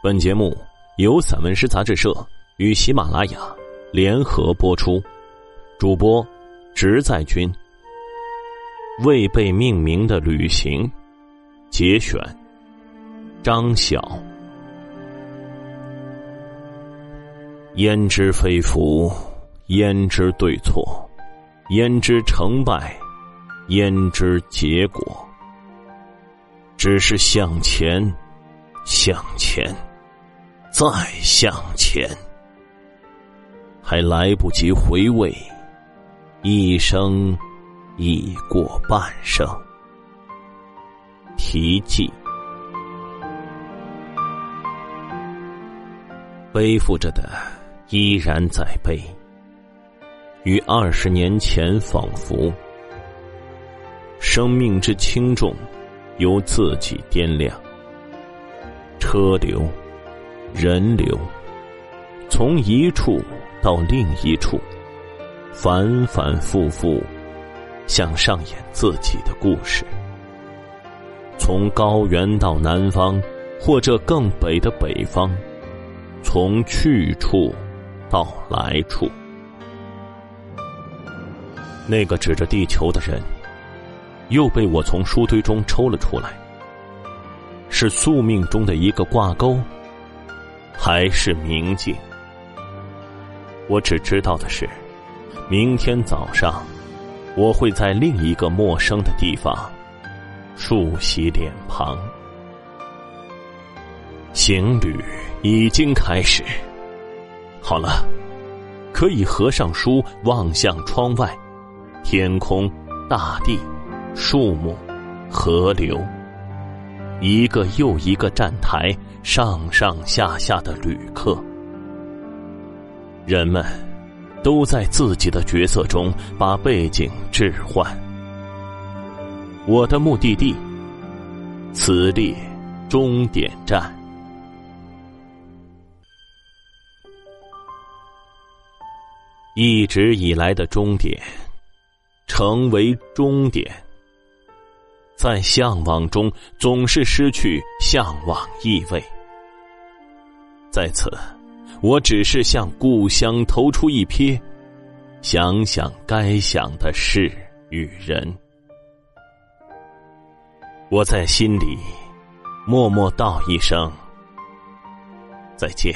本节目由散文诗杂志社与喜马拉雅联合播出，主播直在军。未被命名的旅行节选，张晓。焉知非福？焉知对错？焉知成败？焉知结果？只是向前，向前。再向前，还来不及回味，一生已过半生。题记，背负着的依然在背，与二十年前仿佛。生命之轻重，由自己掂量。车流。人流，从一处到另一处，反反复复，像上演自己的故事。从高原到南方，或者更北的北方，从去处到来处，那个指着地球的人，又被我从书堆中抽了出来，是宿命中的一个挂钩。还是明镜。我只知道的是，明天早上，我会在另一个陌生的地方，梳洗脸庞。行旅已经开始。好了，可以合上书，望向窗外，天空、大地、树木、河流。一个又一个站台，上上下下的旅客，人们都在自己的角色中把背景置换。我的目的地，此列终点站，一直以来的终点，成为终点。在向往中，总是失去向往意味。在此，我只是向故乡投出一瞥，想想该想的事与人。我在心里默默道一声再见。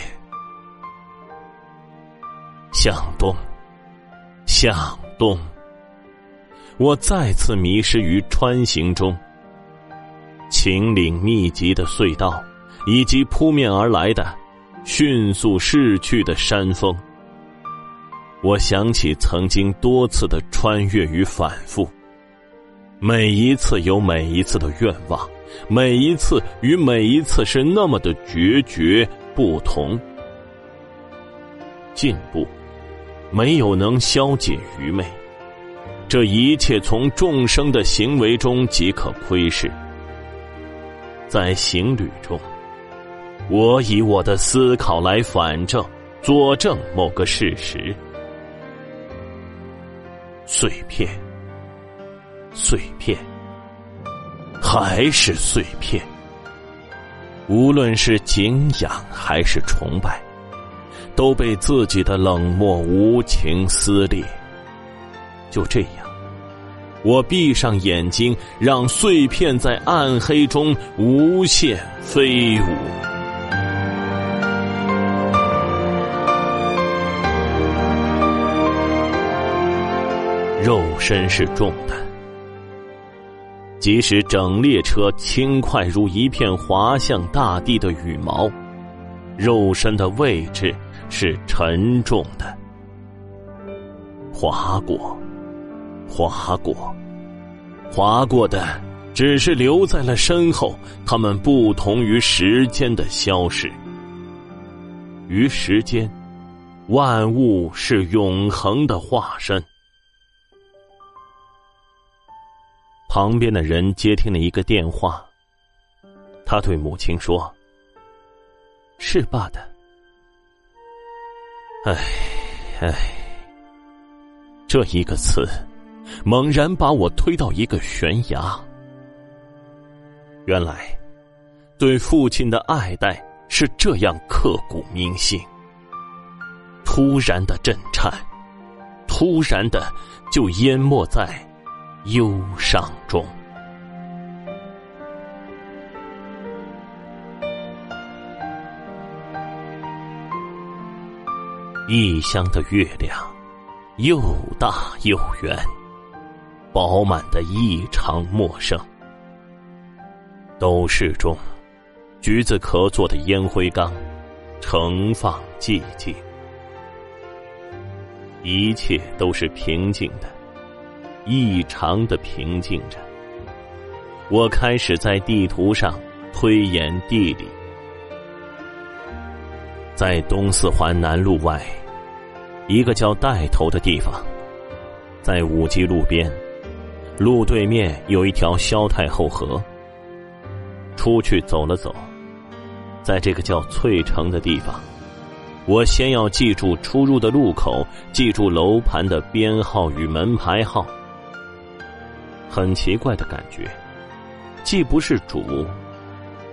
向东，向东。我再次迷失于穿行中，秦岭密集的隧道，以及扑面而来的、迅速逝去的山峰。我想起曾经多次的穿越与反复，每一次有每一次的愿望，每一次与每一次是那么的决绝不同。进步，没有能消解愚昧。这一切从众生的行为中即可窥视。在行旅中，我以我的思考来反证、佐证某个事实。碎片，碎片，还是碎片。无论是敬仰还是崇拜，都被自己的冷漠无情撕裂。就这样。我闭上眼睛，让碎片在暗黑中无限飞舞。肉身是重的，即使整列车轻快如一片滑向大地的羽毛，肉身的位置是沉重的。划过。划过，划过的只是留在了身后。他们不同于时间的消逝，于时间，万物是永恒的化身。旁边的人接听了一个电话，他对母亲说：“是爸的。”唉，唉，这一个词。猛然把我推到一个悬崖。原来，对父亲的爱戴是这样刻骨铭心，突然的震颤，突然的就淹没在忧伤中。异乡的月亮，又大又圆，饱满的异常陌生。斗室中，橘子壳做的烟灰缸，盛放寂静，一切都是平静的，异常的平静着。我开始在地图上推演地理，在东四环南路外。一个叫带头的地方，在五级路边，路对面有一条萧太后河。出去走了走，在这个叫翠城的地方，我先要记住出入的路口，记住楼盘的编号与门牌号。很奇怪的感觉，既不是主，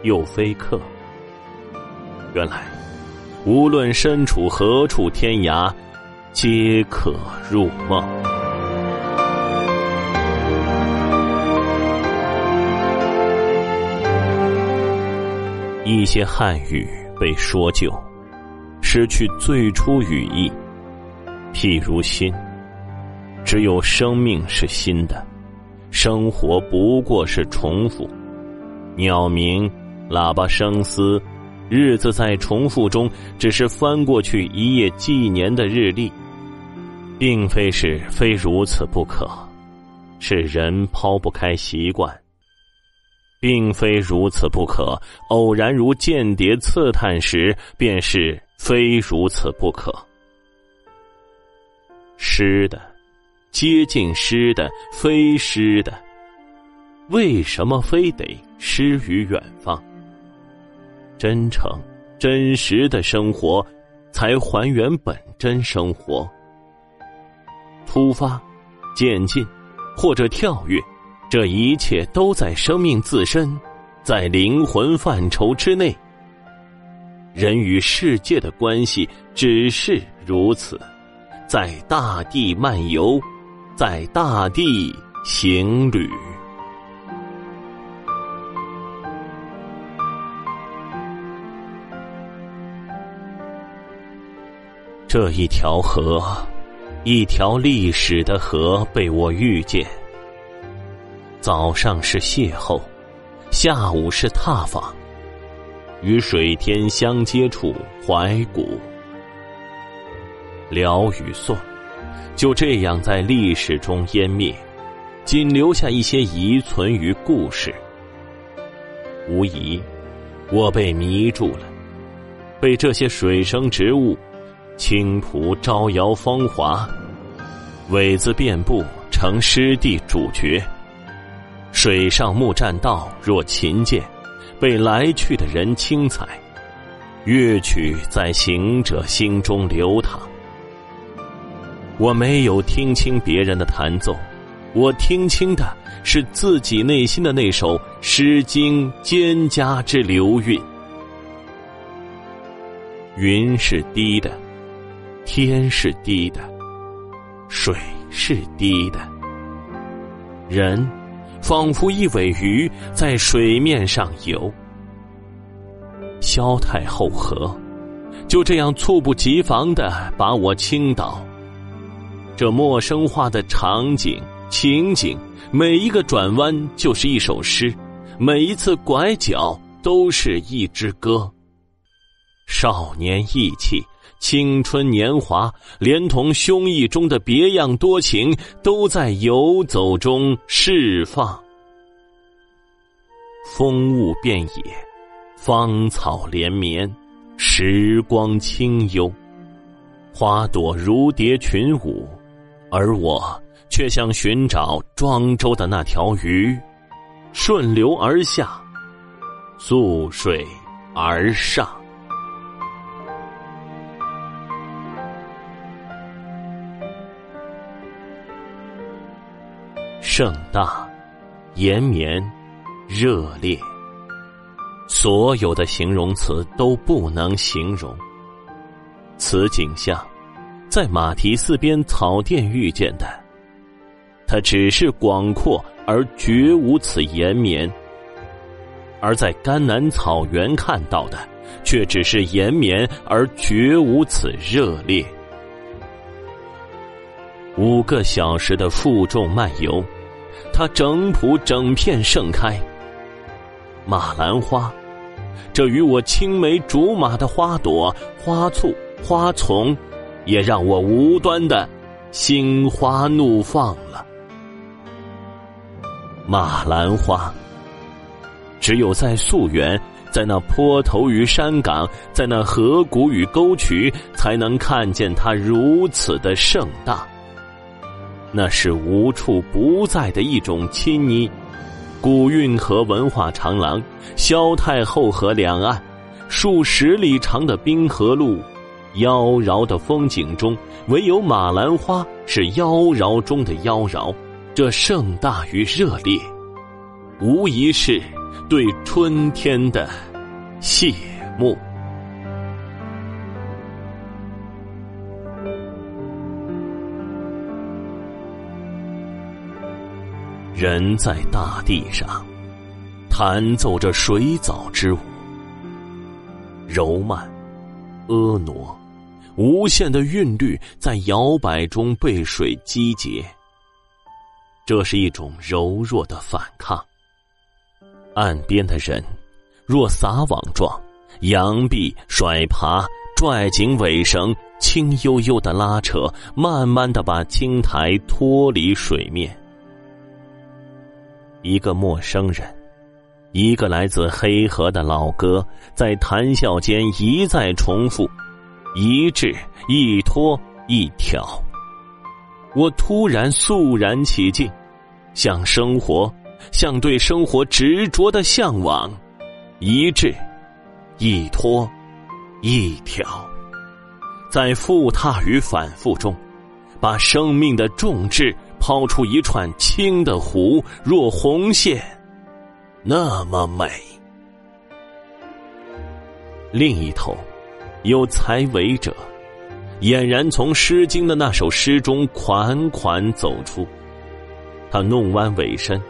又非客。原来，无论身处何处天涯。皆可入梦。一些汉语被说旧，失去最初语义。譬如“心”，只有生命是新的，生活不过是重复。鸟鸣、喇叭声嘶，日子在重复中，只是翻过去一页纪年的日历。并非是非如此不可，是人抛不开习惯。并非如此不可，偶然如间谍刺探时，便是非如此不可。湿的，接近诗的，非诗的，为什么非得诗于远方？真诚、真实的生活，才还原本真生活。出发、渐进，或者跳跃，这一切都在生命自身，在灵魂范畴之内。人与世界的关系只是如此，在大地漫游，在大地行旅。这一条河。一条历史的河被我遇见。早上是邂逅，下午是踏访，与水天相接触，怀古。辽与宋，就这样在历史中湮灭，仅留下一些遗存于故事。无疑，我被迷住了，被这些水生植物。青蒲招摇芳华，苇子遍布成湿地主角。水上木栈道若琴剑，被来去的人轻踩。乐曲在行者心中流淌。我没有听清别人的弹奏，我听清的是自己内心的那首《诗经》蒹葭之流韵。云是低的。天是低的，水是低的，人仿佛一尾鱼在水面上游。萧太后河就这样猝不及防的把我倾倒。这陌生化的场景情景，每一个转弯就是一首诗，每一次拐角都是一支歌。少年意气。青春年华，连同胸臆中的别样多情，都在游走中释放。风物遍野，芳草连绵，时光清幽，花朵如蝶群舞，而我却像寻找庄周的那条鱼，顺流而下，溯水而上。盛大，延绵，热烈。所有的形容词都不能形容。此景象，在马蹄寺边草甸遇见的，它只是广阔而绝无此延绵；而在甘南草原看到的，却只是延绵而绝无此热烈。五个小时的负重漫游，它整圃整片盛开。马兰花，这与我青梅竹马的花朵、花簇、花丛，也让我无端的心花怒放了。马兰花，只有在溯源，在那坡头与山岗，在那河谷与沟渠，才能看见它如此的盛大。那是无处不在的一种亲昵。古运河文化长廊、萧太后河两岸，数十里长的滨河路，妖娆的风景中，唯有马兰花是妖娆中的妖娆。这盛大与热烈，无疑是对春天的谢幕。人在大地上，弹奏着水藻之舞，柔曼、婀娜、无限的韵律在摇摆中被水击结。这是一种柔弱的反抗。岸边的人，若撒网状，扬臂甩爬，拽紧尾绳，轻悠悠的拉扯，慢慢的把青苔脱离水面。一个陌生人，一个来自黑河的老哥，在谈笑间一再重复：一掷一拖一挑。我突然肃然起敬，向生活，向对生活执着的向往。一掷一拖一挑，在复踏与反复中，把生命的重质。抛出一串轻的弧，若红线，那么美。另一头，有才为者，俨然从《诗经》的那首诗中款款走出。他弄弯尾身，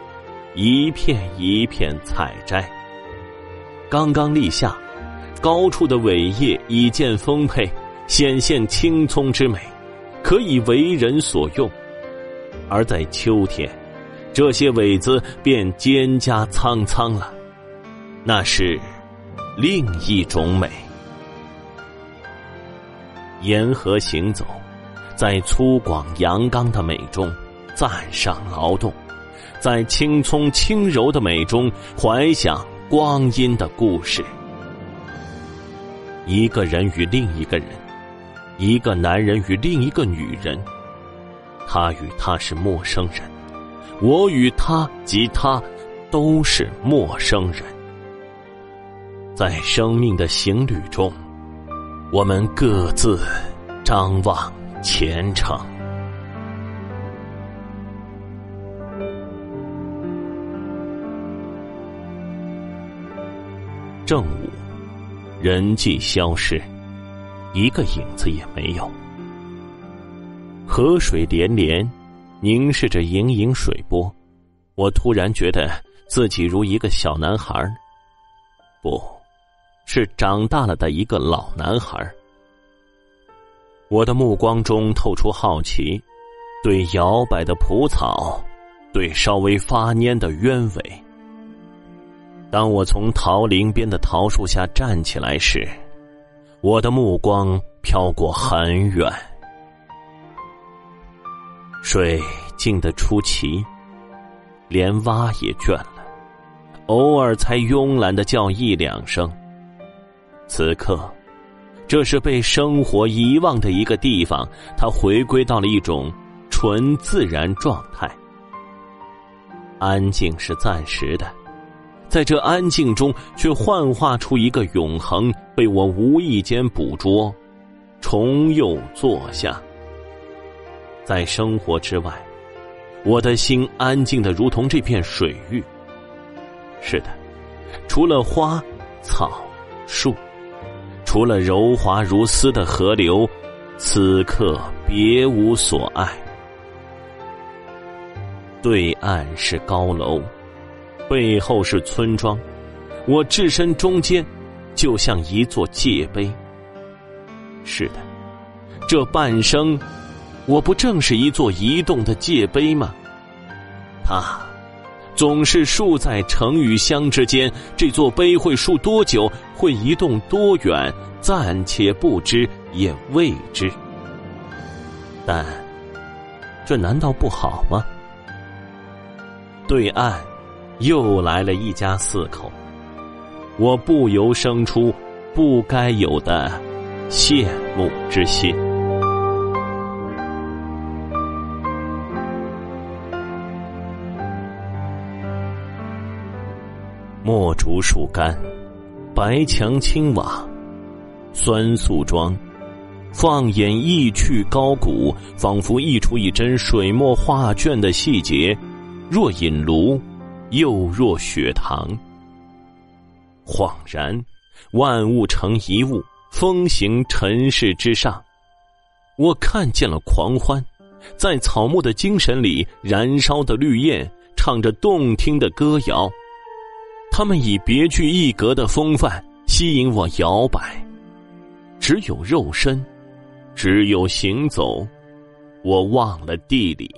一片一片采摘。刚刚立夏，高处的伟叶已见丰沛，显现青葱之美，可以为人所用。而在秋天，这些苇子便蒹葭苍苍了，那是另一种美。沿河行走，在粗犷阳刚的美中赞赏劳动，在青葱轻柔的美中怀想光阴的故事。一个人与另一个人，一个男人与另一个女人。他与他是陌生人，我与他及他都是陌生人。在生命的行旅中，我们各自张望前程。正午，人迹消失，一个影子也没有。河水连连，凝视着盈盈水波，我突然觉得自己如一个小男孩不，是长大了的一个老男孩我的目光中透出好奇，对摇摆的蒲草，对稍微发蔫的鸢尾。当我从桃林边的桃树下站起来时，我的目光飘过很远。水静得出奇，连蛙也倦了，偶尔才慵懒的叫一两声。此刻，这是被生活遗忘的一个地方，它回归到了一种纯自然状态。安静是暂时的，在这安静中，却幻化出一个永恒，被我无意间捕捉，重又坐下。在生活之外，我的心安静的如同这片水域。是的，除了花，草、树，除了柔滑如丝的河流，此刻别无所爱。对岸是高楼，背后是村庄，我置身中间，就像一座界碑。是的，这半生，我不正是一座移动的界碑吗？它总是竖在城与乡之间，这座碑会竖多久，会移动多远，暂且不知，也未知。但这难道不好吗？对岸又来了一家四口，我不由生出不该有的羡慕之心。墨竹树干，白墙青瓦，酸素妆，放眼意趣高古，仿佛溢出一帧水墨画卷的细节。若饮炉，又若血糖。恍然，万物成一物，风行尘世之上。我看见了狂欢，在草木的精神里燃烧的绿焰，唱着动听的歌谣。他们以别具一格的风范吸引我摇摆。只有肉身，只有行走，我忘了地理。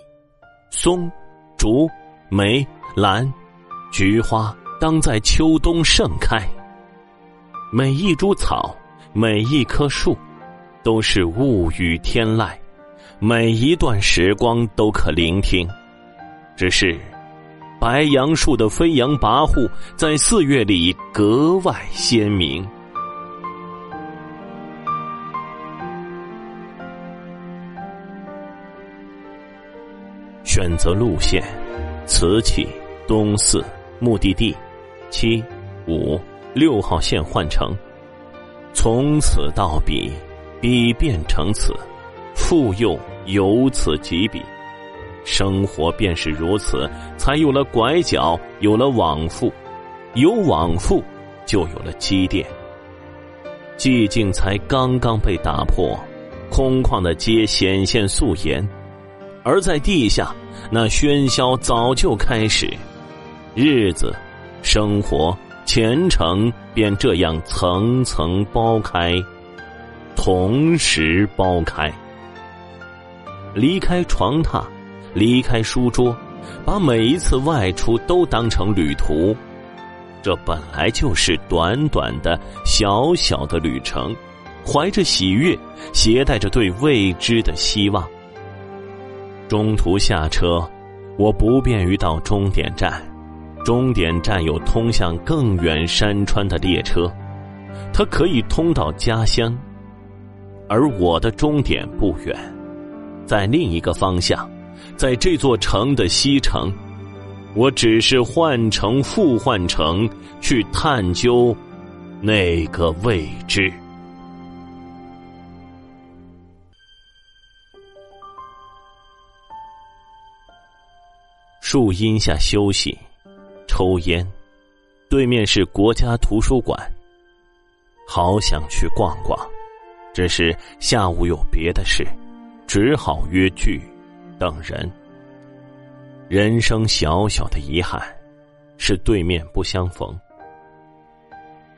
松，竹。梅、兰、菊花当在秋冬盛开。每一株草，每一棵树，都是物语天籁。每一段时光都可聆听。只是，白杨树的飞扬跋扈，在四月里格外鲜明。选择路线。瓷器、东四、目的地，七、五、六号线换乘，从此到彼，彼变成此，复又由此及彼，生活便是如此，才有了拐角，有了往复，有往复，就有了积淀。寂静才刚刚被打破，空旷的街显现素颜。而在地下，那喧嚣早就开始，日子、生活、前程便这样层层剥开，同时剥开。离开床榻，离开书桌，把每一次外出都当成旅途，这本来就是短短的小小的旅程，怀着喜悦，携带着对未知的希望。中途下车，我不便于到终点站。终点站有通向更远山川的列车，它可以通到家乡。而我的终点不远，在另一个方向，在这座城的西城。我只是换乘复换乘，去探究那个未知。树荫下休息，抽烟，对面是国家图书馆。好想去逛逛，只是下午有别的事，只好约聚，等人。人生小小的遗憾，是对面不相逢。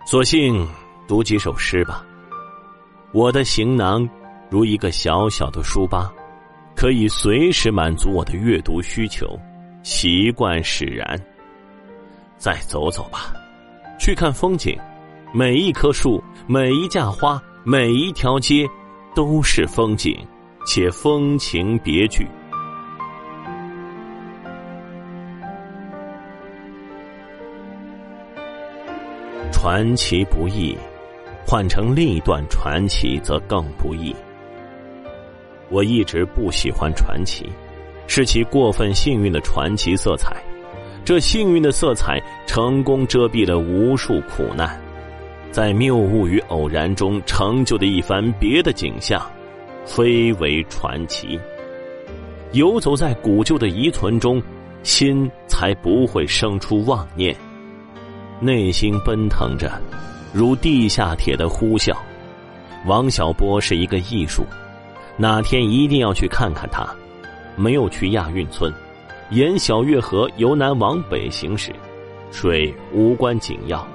索性读几首诗吧。我的行囊如一个小小的书吧，可以随时满足我的阅读需求。习惯使然，再走走吧，去看风景。每一棵树，每一架花，每一条街，都是风景，且风情别具。传奇不易，换成另一段传奇则更不易。我一直不喜欢传奇。是其过分幸运的传奇色彩，这幸运的色彩成功遮蔽了无数苦难，在谬误与偶然中成就的一番别的景象，非为传奇。游走在古旧的遗存中，心才不会生出妄念，内心奔腾着，如地下铁的呼啸。王小波是一个艺术，哪天一定要去看看他。没有去亚运村，沿小月河由南往北行驶，水无关紧要，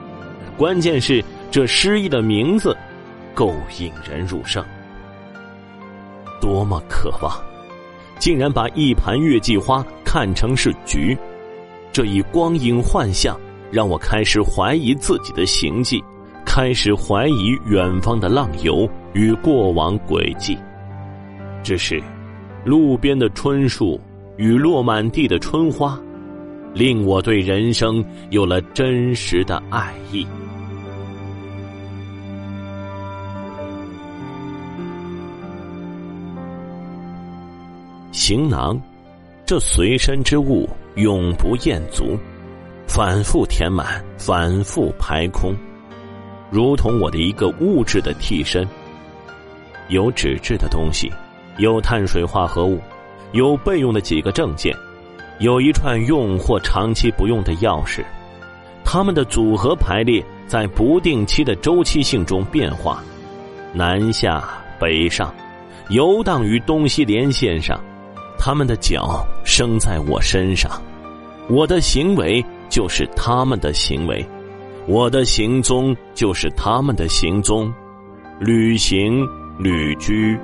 关键是这诗意的名字够引人入胜。多么渴望，竟然把一盘月季花看成是菊，这一光影幻象让我开始怀疑自己的行迹，开始怀疑远方的浪游与过往轨迹。只是，路边的春树与落满地的春花，令我对人生有了真实的爱意。行囊，这随身之物永不厌足，反复填满，反复排空，如同我的一个物质的替身。有纸质的东西，有碳水化合物，有备用的几个证件，有一串用或长期不用的钥匙，它们的组合排列在不定期的周期性中变化，南下北上，游荡于东西连线上。他们的脚生在我身上，我的行为就是他们的行为，我的行踪就是他们的行踪，旅行、旅居、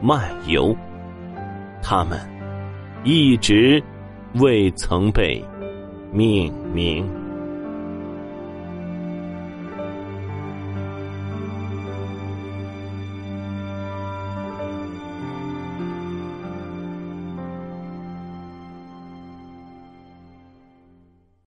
漫游，他们一直未曾被命名。